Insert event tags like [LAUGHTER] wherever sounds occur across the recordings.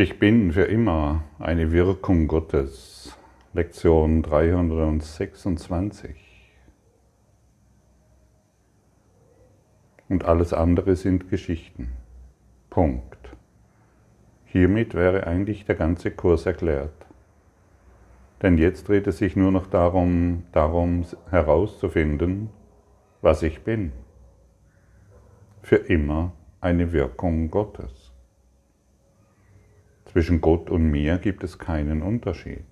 Ich bin für immer eine Wirkung Gottes. Lektion 326. Und alles andere sind Geschichten. Punkt. Hiermit wäre eigentlich der ganze Kurs erklärt. Denn jetzt dreht es sich nur noch darum, darum herauszufinden, was ich bin. Für immer eine Wirkung Gottes. Zwischen Gott und mir gibt es keinen Unterschied.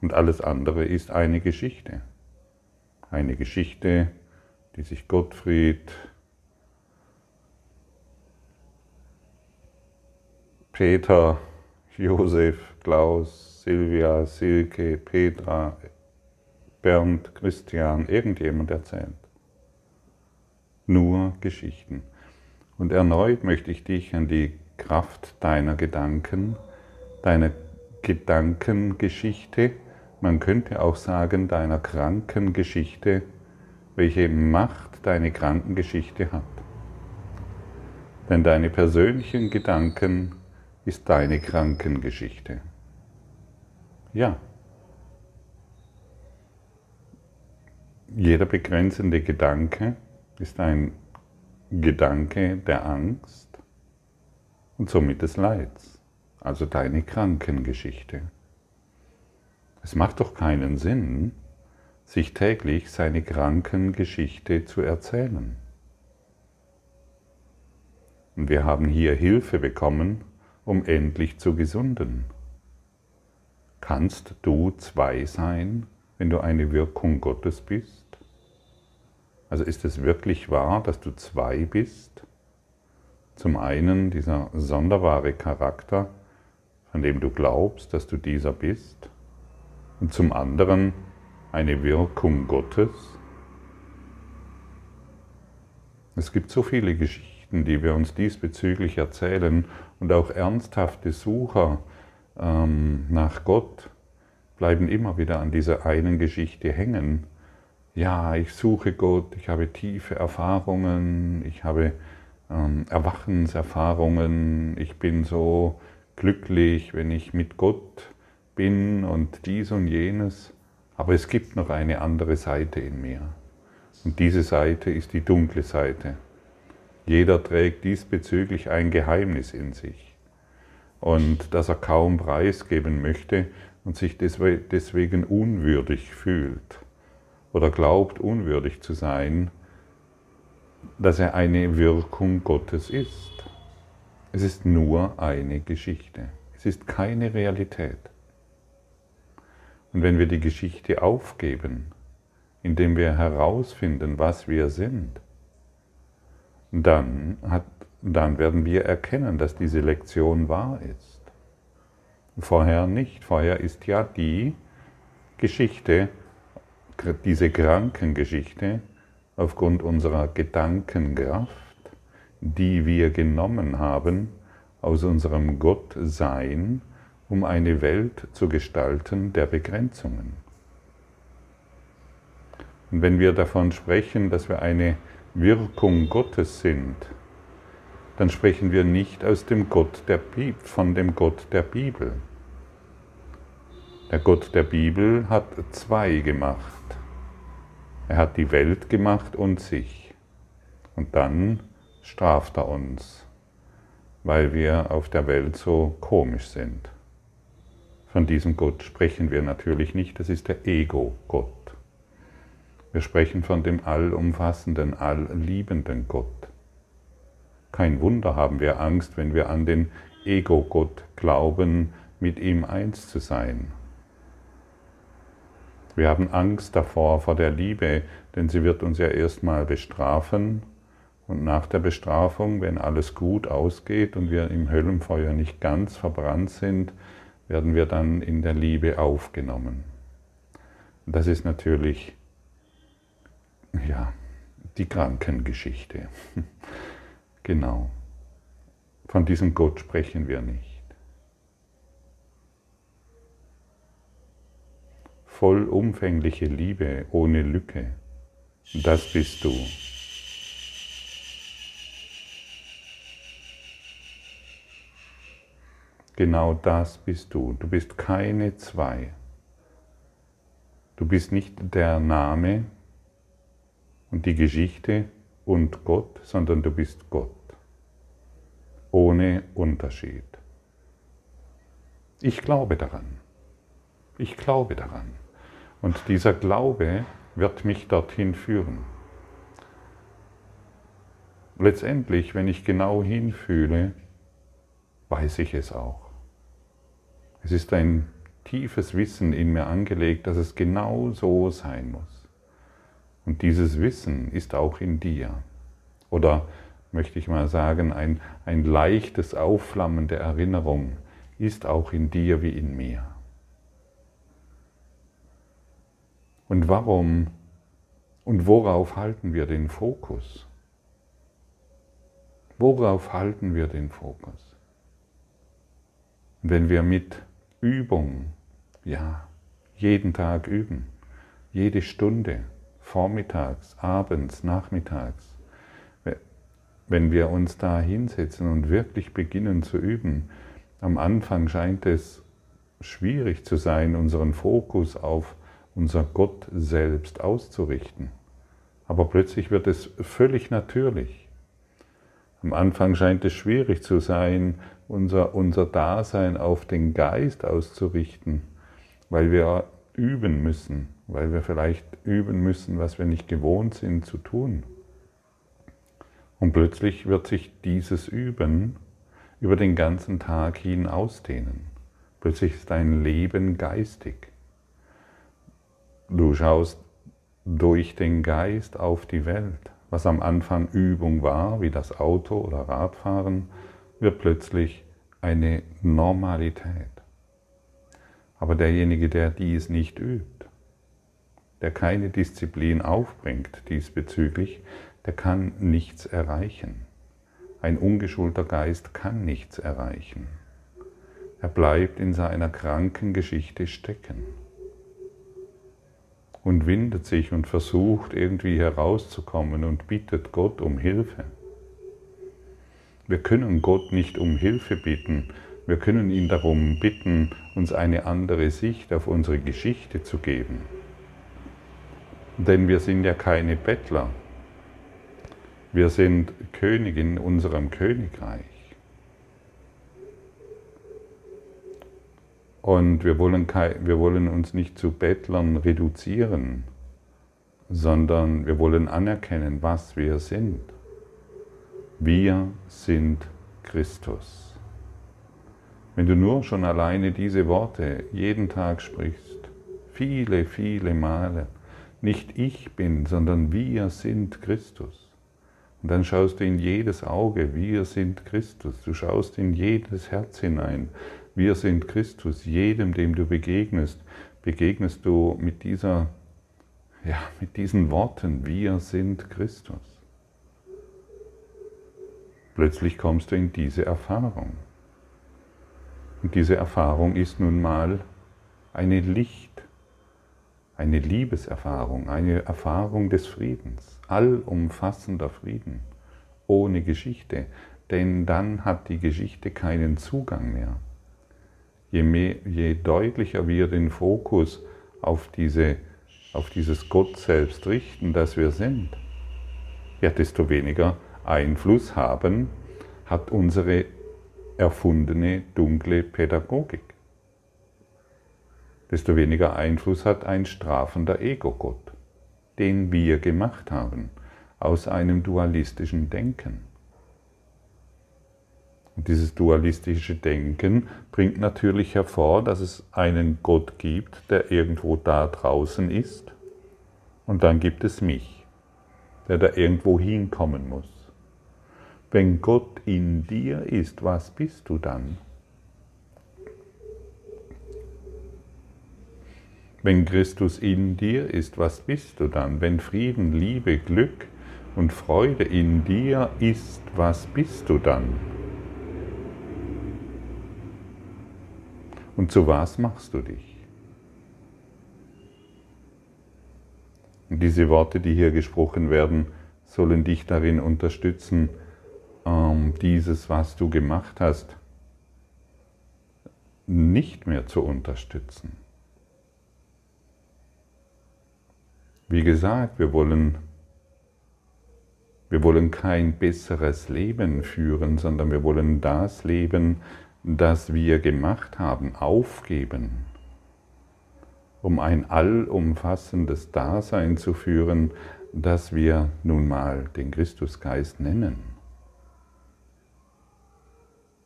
Und alles andere ist eine Geschichte. Eine Geschichte, die sich Gottfried, Peter, Josef, Klaus, Silvia, Silke, Petra, Bernd, Christian, irgendjemand erzählt. Nur Geschichten. Und erneut möchte ich dich an die Kraft deiner Gedanken, deiner Gedankengeschichte, man könnte auch sagen deiner Krankengeschichte, welche Macht deine Krankengeschichte hat. Denn deine persönlichen Gedanken ist deine Krankengeschichte. Ja. Jeder begrenzende Gedanke ist ein Gedanke der Angst und somit des Leids, also deine Krankengeschichte. Es macht doch keinen Sinn, sich täglich seine Krankengeschichte zu erzählen. Und wir haben hier Hilfe bekommen, um endlich zu gesunden. Kannst du zwei sein, wenn du eine Wirkung Gottes bist? Also ist es wirklich wahr, dass du zwei bist? Zum einen dieser sonderbare Charakter, von dem du glaubst, dass du dieser bist, und zum anderen eine Wirkung Gottes. Es gibt so viele Geschichten, die wir uns diesbezüglich erzählen und auch ernsthafte Sucher ähm, nach Gott bleiben immer wieder an dieser einen Geschichte hängen ja, ich suche Gott, ich habe tiefe Erfahrungen, ich habe ähm, Erwachenserfahrungen, ich bin so glücklich, wenn ich mit Gott bin und dies und jenes. Aber es gibt noch eine andere Seite in mir. Und diese Seite ist die dunkle Seite. Jeder trägt diesbezüglich ein Geheimnis in sich. Und das er kaum preisgeben möchte und sich deswegen unwürdig fühlt oder glaubt unwürdig zu sein, dass er eine Wirkung Gottes ist. Es ist nur eine Geschichte. Es ist keine Realität. Und wenn wir die Geschichte aufgeben, indem wir herausfinden, was wir sind, dann, hat, dann werden wir erkennen, dass diese Lektion wahr ist. Vorher nicht. Vorher ist ja die Geschichte diese Krankengeschichte aufgrund unserer Gedankenkraft, die wir genommen haben aus unserem Gottsein, um eine Welt zu gestalten der Begrenzungen. Und wenn wir davon sprechen, dass wir eine Wirkung Gottes sind, dann sprechen wir nicht aus dem Gott der von dem Gott der Bibel. Der Gott der Bibel hat zwei gemacht. Er hat die Welt gemacht und sich. Und dann straft er uns, weil wir auf der Welt so komisch sind. Von diesem Gott sprechen wir natürlich nicht, das ist der Ego-Gott. Wir sprechen von dem allumfassenden, allliebenden Gott. Kein Wunder haben wir Angst, wenn wir an den Ego-Gott glauben, mit ihm eins zu sein. Wir haben Angst davor, vor der Liebe, denn sie wird uns ja erstmal bestrafen und nach der Bestrafung, wenn alles gut ausgeht und wir im Höllenfeuer nicht ganz verbrannt sind, werden wir dann in der Liebe aufgenommen. Das ist natürlich ja, die Krankengeschichte. [LAUGHS] genau. Von diesem Gott sprechen wir nicht. Vollumfängliche Liebe ohne Lücke. Das bist du. Genau das bist du. Du bist keine zwei. Du bist nicht der Name und die Geschichte und Gott, sondern du bist Gott. Ohne Unterschied. Ich glaube daran. Ich glaube daran. Und dieser Glaube wird mich dorthin führen. Letztendlich, wenn ich genau hinfühle, weiß ich es auch. Es ist ein tiefes Wissen in mir angelegt, dass es genau so sein muss. Und dieses Wissen ist auch in dir. Oder möchte ich mal sagen, ein, ein leichtes Aufflammen der Erinnerung ist auch in dir wie in mir. Und warum und worauf halten wir den Fokus? Worauf halten wir den Fokus? Wenn wir mit Übung ja, jeden Tag üben, jede Stunde, vormittags, abends, nachmittags. Wenn wir uns da hinsetzen und wirklich beginnen zu üben, am Anfang scheint es schwierig zu sein, unseren Fokus auf unser Gott selbst auszurichten. Aber plötzlich wird es völlig natürlich. Am Anfang scheint es schwierig zu sein, unser, unser Dasein auf den Geist auszurichten weil wir üben müssen, weil wir vielleicht üben müssen, was wir nicht gewohnt sind zu tun. Und plötzlich wird sich dieses Üben über den ganzen Tag hin ausdehnen. Plötzlich ist dein Leben geistig. Du schaust durch den Geist auf die Welt. Was am Anfang Übung war, wie das Auto oder Radfahren, wird plötzlich eine Normalität. Aber derjenige, der dies nicht übt, der keine Disziplin aufbringt diesbezüglich, der kann nichts erreichen. Ein ungeschulter Geist kann nichts erreichen. Er bleibt in seiner kranken Geschichte stecken und windet sich und versucht irgendwie herauszukommen und bittet Gott um Hilfe. Wir können Gott nicht um Hilfe bitten, wir können ihn darum bitten, uns eine andere Sicht auf unsere Geschichte zu geben. Denn wir sind ja keine Bettler. Wir sind König in unserem Königreich. Und wir wollen, wir wollen uns nicht zu Bettlern reduzieren, sondern wir wollen anerkennen, was wir sind. Wir sind Christus. Wenn du nur schon alleine diese Worte jeden Tag sprichst, viele, viele Male, nicht ich bin, sondern wir sind Christus. Und dann schaust du in jedes Auge, wir sind Christus. Du schaust in jedes Herz hinein, wir sind Christus. Jedem, dem du begegnest, begegnest du mit dieser, ja, mit diesen Worten, wir sind Christus. Plötzlich kommst du in diese Erfahrung. Und diese Erfahrung ist nun mal eine Licht, eine Liebeserfahrung, eine Erfahrung des Friedens, allumfassender Frieden, ohne Geschichte, denn dann hat die Geschichte keinen Zugang mehr. Je, mehr, je deutlicher wir den Fokus auf, diese, auf dieses Gott selbst richten, das wir sind, ja, desto weniger Einfluss haben, hat unsere erfundene dunkle Pädagogik. Desto weniger Einfluss hat ein strafender Ego-Gott, den wir gemacht haben, aus einem dualistischen Denken. Und dieses dualistische Denken bringt natürlich hervor, dass es einen Gott gibt, der irgendwo da draußen ist, und dann gibt es mich, der da irgendwo hinkommen muss. Wenn Gott in dir ist, was bist du dann? Wenn Christus in dir ist, was bist du dann? Wenn Frieden, Liebe, Glück und Freude in dir ist, was bist du dann? Und zu was machst du dich? Und diese Worte, die hier gesprochen werden, sollen dich darin unterstützen, ähm, dieses, was du gemacht hast, nicht mehr zu unterstützen. Wie gesagt, wir wollen, wir wollen kein besseres Leben führen, sondern wir wollen das Leben, das wir gemacht haben, aufgeben, um ein allumfassendes Dasein zu führen, das wir nun mal den Christusgeist nennen.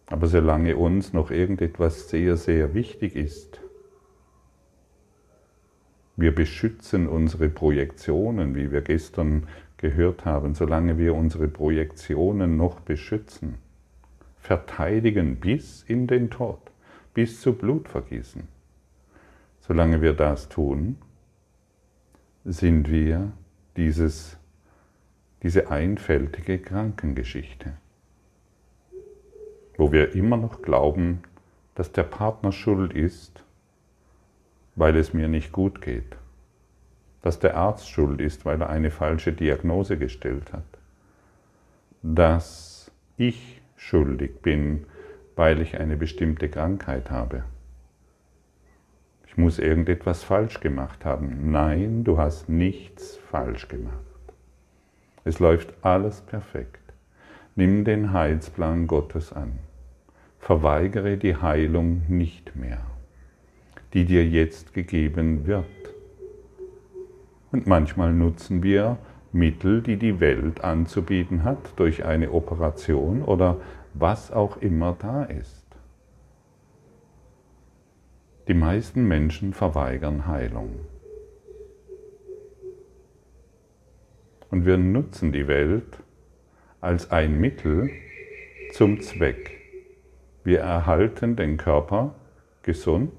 Aber solange uns noch irgendetwas sehr, sehr wichtig ist, wir beschützen unsere Projektionen, wie wir gestern gehört haben, solange wir unsere Projektionen noch beschützen, verteidigen bis in den Tod, bis zu Blutvergießen. Solange wir das tun, sind wir dieses, diese einfältige Krankengeschichte, wo wir immer noch glauben, dass der Partner schuld ist, weil es mir nicht gut geht. Dass der Arzt schuld ist, weil er eine falsche Diagnose gestellt hat. Dass ich schuldig bin, weil ich eine bestimmte Krankheit habe. Ich muss irgendetwas falsch gemacht haben. Nein, du hast nichts falsch gemacht. Es läuft alles perfekt. Nimm den Heilsplan Gottes an. Verweigere die Heilung nicht mehr die dir jetzt gegeben wird. Und manchmal nutzen wir Mittel, die die Welt anzubieten hat, durch eine Operation oder was auch immer da ist. Die meisten Menschen verweigern Heilung. Und wir nutzen die Welt als ein Mittel zum Zweck. Wir erhalten den Körper gesund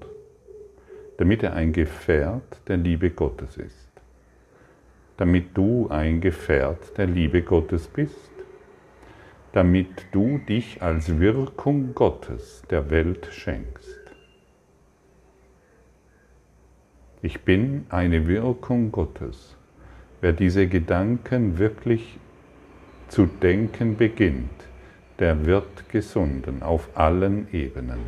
damit er ein Gefährt der Liebe Gottes ist, damit du ein Gefährt der Liebe Gottes bist, damit du dich als Wirkung Gottes der Welt schenkst. Ich bin eine Wirkung Gottes. Wer diese Gedanken wirklich zu denken beginnt, der wird gesunden auf allen Ebenen.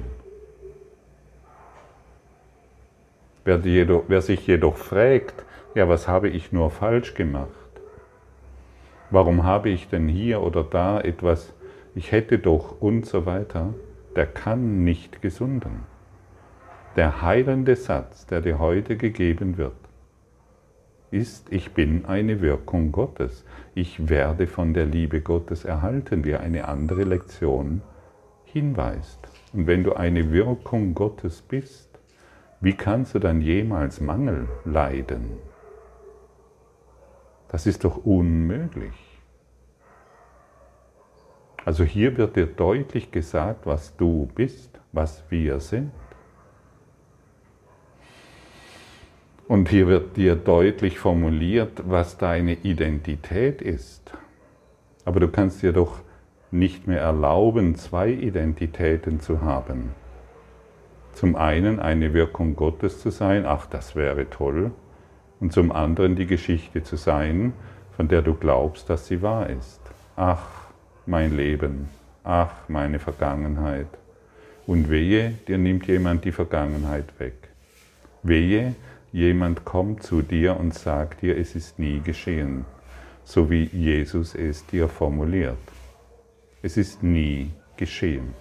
Wer, jedoch, wer sich jedoch fragt, ja, was habe ich nur falsch gemacht? Warum habe ich denn hier oder da etwas, ich hätte doch und so weiter, der kann nicht gesunden. Der heilende Satz, der dir heute gegeben wird, ist, ich bin eine Wirkung Gottes. Ich werde von der Liebe Gottes erhalten, wie eine andere Lektion hinweist. Und wenn du eine Wirkung Gottes bist, wie kannst du dann jemals Mangel leiden? Das ist doch unmöglich. Also hier wird dir deutlich gesagt, was du bist, was wir sind. Und hier wird dir deutlich formuliert, was deine Identität ist. Aber du kannst dir doch nicht mehr erlauben, zwei Identitäten zu haben. Zum einen eine Wirkung Gottes zu sein, ach, das wäre toll, und zum anderen die Geschichte zu sein, von der du glaubst, dass sie wahr ist. Ach, mein Leben, ach, meine Vergangenheit. Und wehe, dir nimmt jemand die Vergangenheit weg. Wehe, jemand kommt zu dir und sagt dir, es ist nie geschehen, so wie Jesus es dir formuliert. Es ist nie geschehen.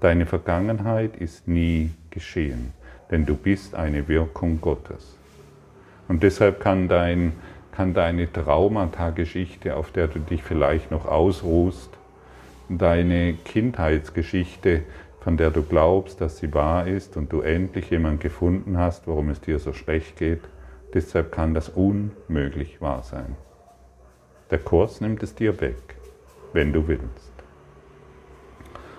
Deine Vergangenheit ist nie geschehen, denn du bist eine Wirkung Gottes. Und deshalb kann, dein, kann deine Traumata-Geschichte, auf der du dich vielleicht noch ausruhst, deine Kindheitsgeschichte, von der du glaubst, dass sie wahr ist und du endlich jemanden gefunden hast, warum es dir so schlecht geht, deshalb kann das unmöglich wahr sein. Der Kurs nimmt es dir weg, wenn du willst.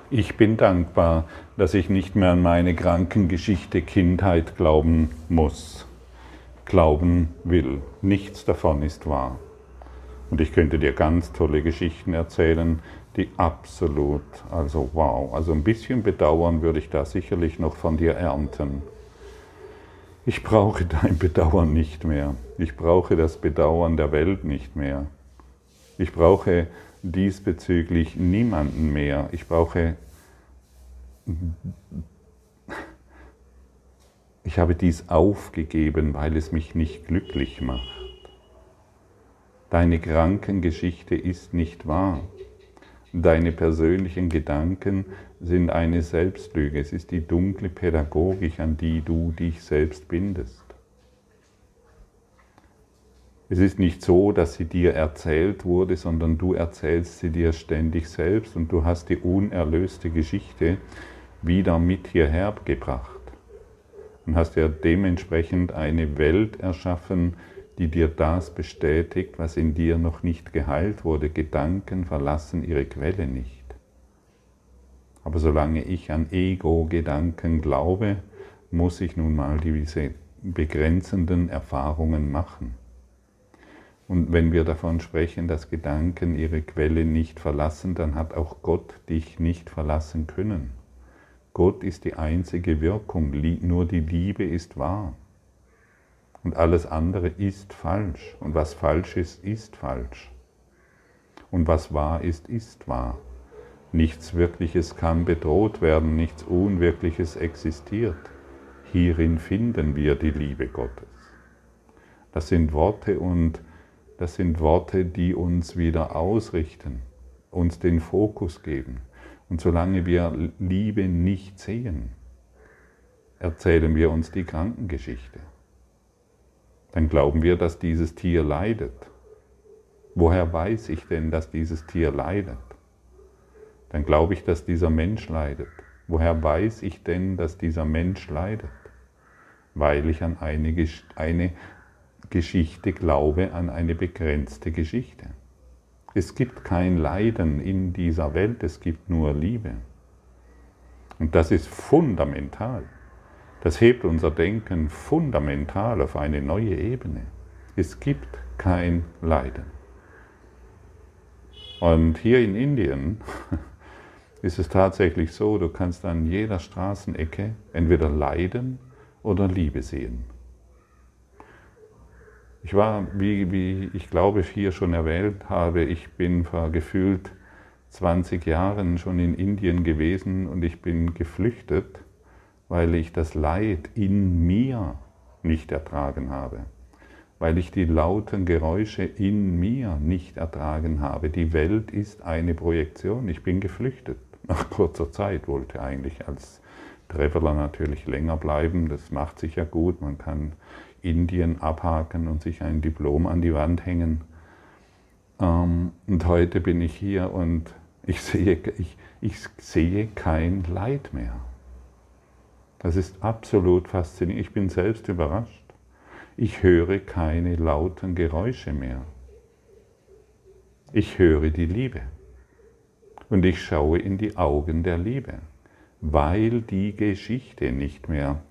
Ich bin dankbar, dass ich nicht mehr an meine Krankengeschichte Kindheit glauben muss, glauben will. Nichts davon ist wahr. Und ich könnte dir ganz tolle Geschichten erzählen, die absolut, also wow, also ein bisschen Bedauern würde ich da sicherlich noch von dir ernten. Ich brauche dein Bedauern nicht mehr. Ich brauche das Bedauern der Welt nicht mehr. Ich brauche diesbezüglich niemanden mehr. Ich brauche ich habe dies aufgegeben, weil es mich nicht glücklich macht. Deine Krankengeschichte ist nicht wahr. Deine persönlichen Gedanken sind eine Selbstlüge. Es ist die dunkle Pädagogik, an die du dich selbst bindest. Es ist nicht so, dass sie dir erzählt wurde, sondern du erzählst sie dir ständig selbst und du hast die unerlöste Geschichte wieder mit hierher gebracht und hast ja dementsprechend eine Welt erschaffen, die dir das bestätigt, was in dir noch nicht geheilt wurde. Gedanken verlassen ihre Quelle nicht. Aber solange ich an Ego-Gedanken glaube, muss ich nun mal diese begrenzenden Erfahrungen machen. Und wenn wir davon sprechen, dass Gedanken ihre Quelle nicht verlassen, dann hat auch Gott dich nicht verlassen können. Gott ist die einzige Wirkung, nur die Liebe ist wahr. Und alles andere ist falsch. Und was falsch ist, ist falsch. Und was wahr ist, ist wahr. Nichts Wirkliches kann bedroht werden, nichts Unwirkliches existiert. Hierin finden wir die Liebe Gottes. Das sind Worte und das sind Worte, die uns wieder ausrichten, uns den Fokus geben. Und solange wir Liebe nicht sehen, erzählen wir uns die Krankengeschichte. Dann glauben wir, dass dieses Tier leidet. Woher weiß ich denn, dass dieses Tier leidet? Dann glaube ich, dass dieser Mensch leidet. Woher weiß ich denn, dass dieser Mensch leidet? Weil ich an eine, Geschichte glaube an eine begrenzte Geschichte. Es gibt kein Leiden in dieser Welt, es gibt nur Liebe. Und das ist fundamental. Das hebt unser Denken fundamental auf eine neue Ebene. Es gibt kein Leiden. Und hier in Indien [LAUGHS] ist es tatsächlich so, du kannst an jeder Straßenecke entweder Leiden oder Liebe sehen. Ich war, wie, wie ich glaube, hier schon erwähnt habe, ich bin vor gefühlt 20 Jahren schon in Indien gewesen und ich bin geflüchtet, weil ich das Leid in mir nicht ertragen habe, weil ich die lauten Geräusche in mir nicht ertragen habe. Die Welt ist eine Projektion. Ich bin geflüchtet. Nach kurzer Zeit wollte eigentlich als Traveler natürlich länger bleiben. Das macht sich ja gut. Man kann Indien abhaken und sich ein Diplom an die Wand hängen. Ähm, und heute bin ich hier und ich sehe, ich, ich sehe kein Leid mehr. Das ist absolut faszinierend. Ich bin selbst überrascht. Ich höre keine lauten Geräusche mehr. Ich höre die Liebe. Und ich schaue in die Augen der Liebe, weil die Geschichte nicht mehr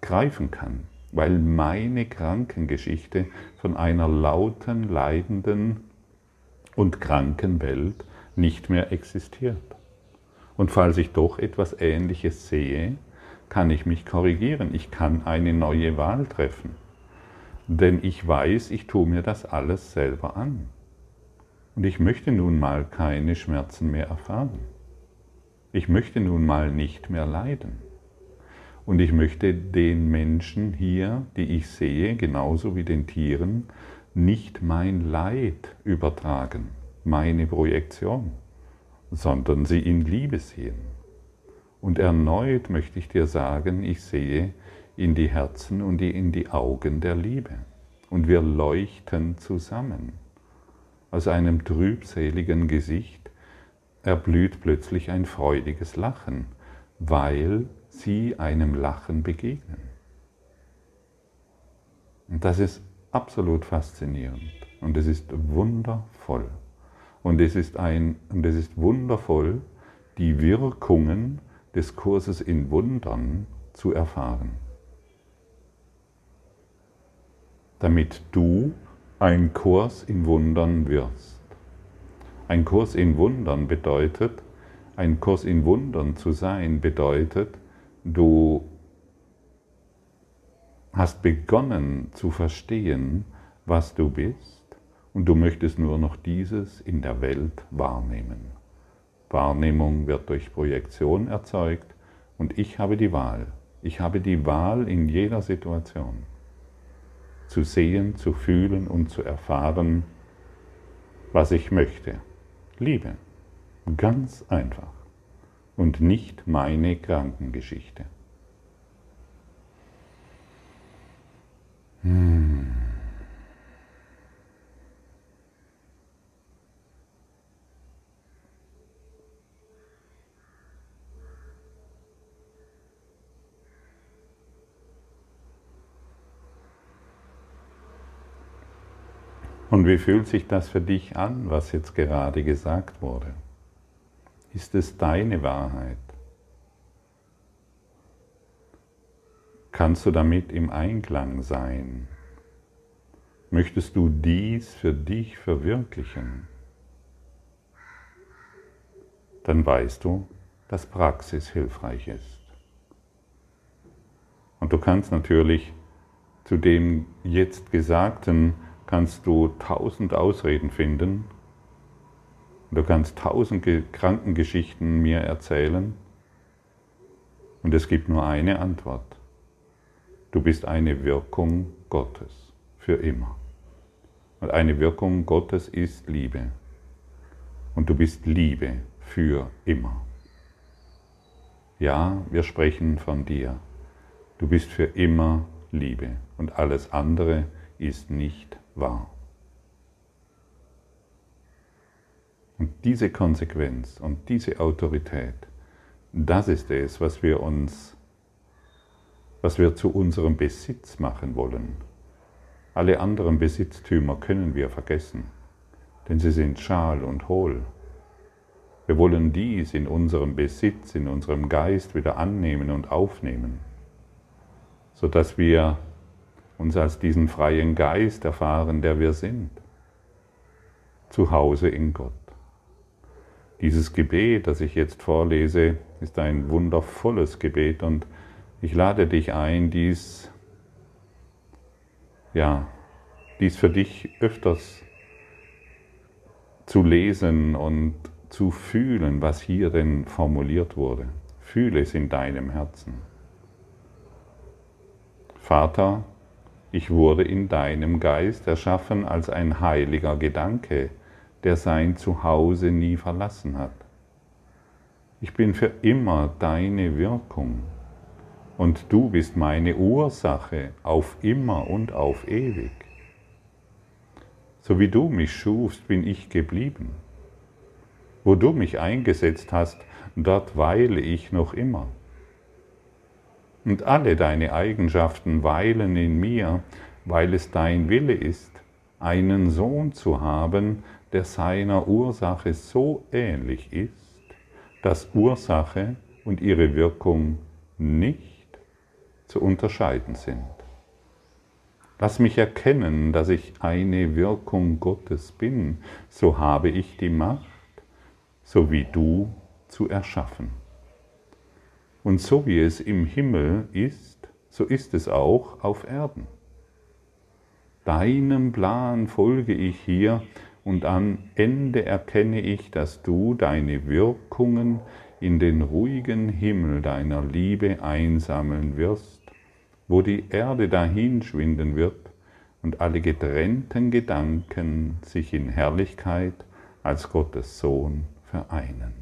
greifen kann weil meine Krankengeschichte von einer lauten, leidenden und kranken Welt nicht mehr existiert. Und falls ich doch etwas Ähnliches sehe, kann ich mich korrigieren. Ich kann eine neue Wahl treffen. Denn ich weiß, ich tue mir das alles selber an. Und ich möchte nun mal keine Schmerzen mehr erfahren. Ich möchte nun mal nicht mehr leiden. Und ich möchte den Menschen hier, die ich sehe, genauso wie den Tieren, nicht mein Leid übertragen, meine Projektion, sondern sie in Liebe sehen. Und erneut möchte ich dir sagen, ich sehe in die Herzen und in die Augen der Liebe. Und wir leuchten zusammen. Aus einem trübseligen Gesicht erblüht plötzlich ein freudiges Lachen, weil sie einem Lachen begegnen. Und das ist absolut faszinierend und es ist wundervoll. Und es ist, ein, und es ist wundervoll, die Wirkungen des Kurses in Wundern zu erfahren. Damit du ein Kurs in Wundern wirst. Ein Kurs in Wundern bedeutet, ein Kurs in Wundern zu sein bedeutet, Du hast begonnen zu verstehen, was du bist und du möchtest nur noch dieses in der Welt wahrnehmen. Wahrnehmung wird durch Projektion erzeugt und ich habe die Wahl. Ich habe die Wahl in jeder Situation zu sehen, zu fühlen und zu erfahren, was ich möchte. Liebe. Ganz einfach. Und nicht meine Krankengeschichte. Hm. Und wie fühlt sich das für dich an, was jetzt gerade gesagt wurde? Ist es deine Wahrheit? Kannst du damit im Einklang sein? Möchtest du dies für dich verwirklichen? Dann weißt du, dass Praxis hilfreich ist. Und du kannst natürlich zu dem jetzt Gesagten kannst du tausend Ausreden finden. Du kannst tausend Krankengeschichten mir erzählen. Und es gibt nur eine Antwort. Du bist eine Wirkung Gottes für immer. Und eine Wirkung Gottes ist Liebe. Und du bist Liebe für immer. Ja, wir sprechen von dir. Du bist für immer Liebe und alles andere ist nicht wahr. Und diese Konsequenz und diese Autorität, das ist es, was wir uns, was wir zu unserem Besitz machen wollen. Alle anderen Besitztümer können wir vergessen, denn sie sind schal und hohl. Wir wollen dies in unserem Besitz, in unserem Geist wieder annehmen und aufnehmen, sodass wir uns als diesen freien Geist erfahren, der wir sind, zu Hause in Gott. Dieses Gebet, das ich jetzt vorlese, ist ein wundervolles Gebet und ich lade dich ein, dies, ja, dies für dich öfters zu lesen und zu fühlen, was hier denn formuliert wurde. Fühle es in deinem Herzen. Vater, ich wurde in deinem Geist erschaffen als ein heiliger Gedanke, der sein Zuhause nie verlassen hat. Ich bin für immer deine Wirkung und du bist meine Ursache auf immer und auf ewig. So wie du mich schufst, bin ich geblieben. Wo du mich eingesetzt hast, dort weile ich noch immer und alle deine Eigenschaften weilen in mir, weil es dein Wille ist, einen Sohn zu haben, der seiner Ursache so ähnlich ist, dass Ursache und ihre Wirkung nicht zu unterscheiden sind. Lass mich erkennen, dass ich eine Wirkung Gottes bin, so habe ich die Macht, so wie du zu erschaffen. Und so wie es im Himmel ist, so ist es auch auf Erden. Deinem Plan folge ich hier und am Ende erkenne ich, dass du deine Wirkungen in den ruhigen Himmel deiner Liebe einsammeln wirst, wo die Erde dahinschwinden wird und alle getrennten Gedanken sich in Herrlichkeit als Gottes Sohn vereinen.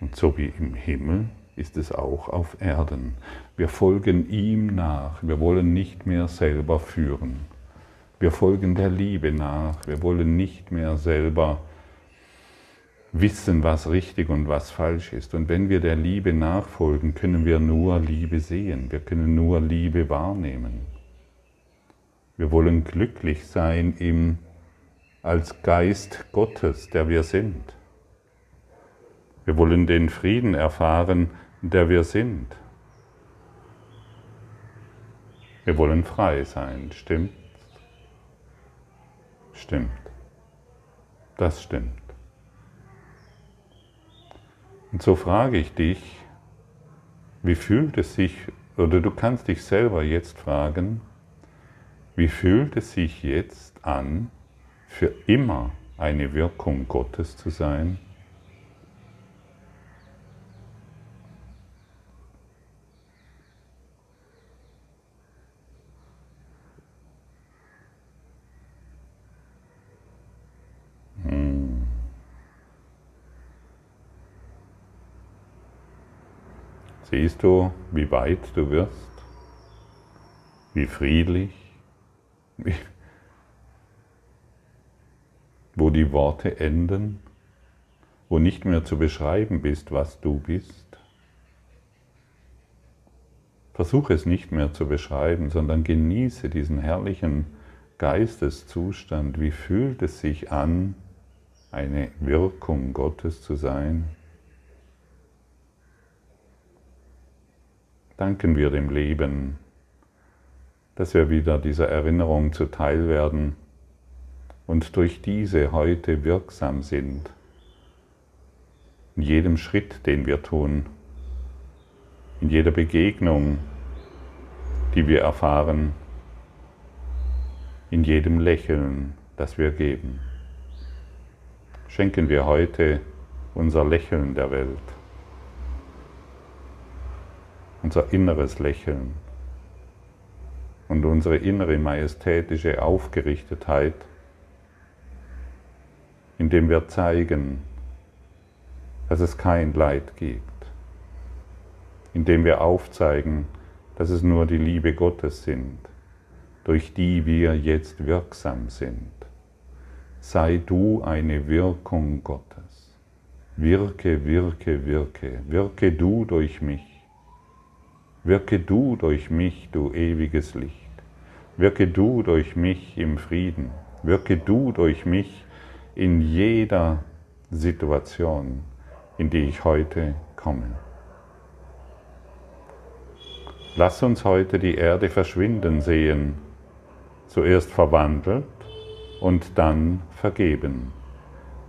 Und so wie im Himmel ist es auch auf Erden. Wir folgen ihm nach. Wir wollen nicht mehr selber führen. Wir folgen der Liebe nach. Wir wollen nicht mehr selber wissen, was richtig und was falsch ist. Und wenn wir der Liebe nachfolgen, können wir nur Liebe sehen. Wir können nur Liebe wahrnehmen. Wir wollen glücklich sein im, als Geist Gottes, der wir sind. Wir wollen den Frieden erfahren, der wir sind. Wir wollen frei sein, stimmt? Stimmt. Das stimmt. Und so frage ich dich, wie fühlt es sich, oder du kannst dich selber jetzt fragen, wie fühlt es sich jetzt an, für immer eine Wirkung Gottes zu sein? Siehst du, wie weit du wirst? Wie friedlich? Wie, wo die Worte enden? Wo nicht mehr zu beschreiben bist, was du bist? Versuche es nicht mehr zu beschreiben, sondern genieße diesen herrlichen Geisteszustand. Wie fühlt es sich an, eine Wirkung Gottes zu sein? Danken wir dem Leben, dass wir wieder dieser Erinnerung zuteil werden und durch diese heute wirksam sind. In jedem Schritt, den wir tun, in jeder Begegnung, die wir erfahren, in jedem Lächeln, das wir geben. Schenken wir heute unser Lächeln der Welt unser inneres Lächeln und unsere innere majestätische Aufgerichtetheit, indem wir zeigen, dass es kein Leid gibt, indem wir aufzeigen, dass es nur die Liebe Gottes sind, durch die wir jetzt wirksam sind. Sei du eine Wirkung Gottes. Wirke, wirke, wirke, wirke du durch mich. Wirke du durch mich, du ewiges Licht. Wirke du durch mich im Frieden. Wirke du durch mich in jeder Situation, in die ich heute komme. Lass uns heute die Erde verschwinden sehen, zuerst verwandelt und dann vergeben,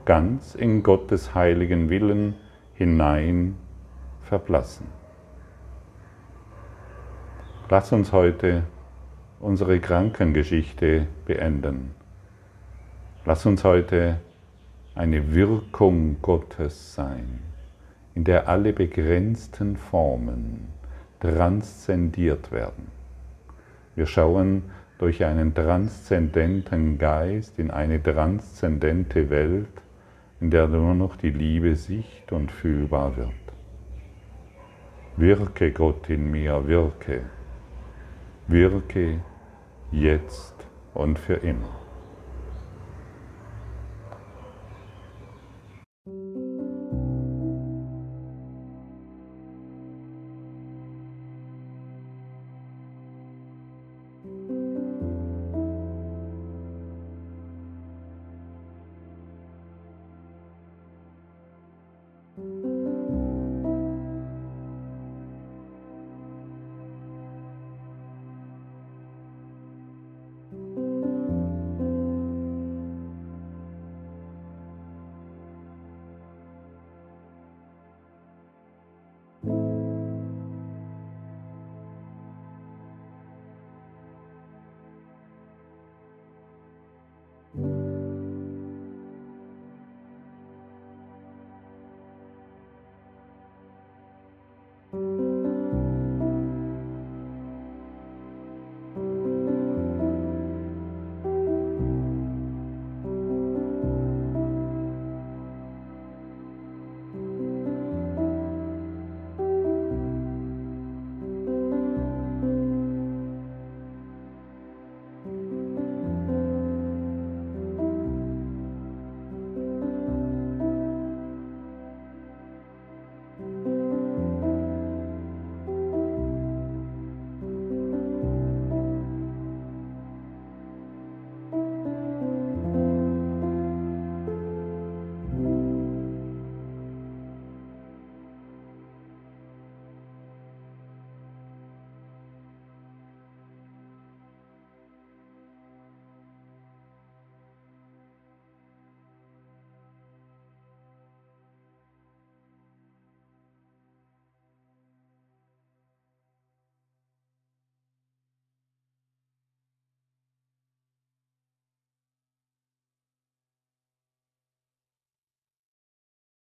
ganz in Gottes heiligen Willen hinein verblassen. Lass uns heute unsere Krankengeschichte beenden. Lass uns heute eine Wirkung Gottes sein, in der alle begrenzten Formen transzendiert werden. Wir schauen durch einen transzendenten Geist in eine transzendente Welt, in der nur noch die Liebe sicht und fühlbar wird. Wirke Gott in mir, wirke wirke jetzt und für immer.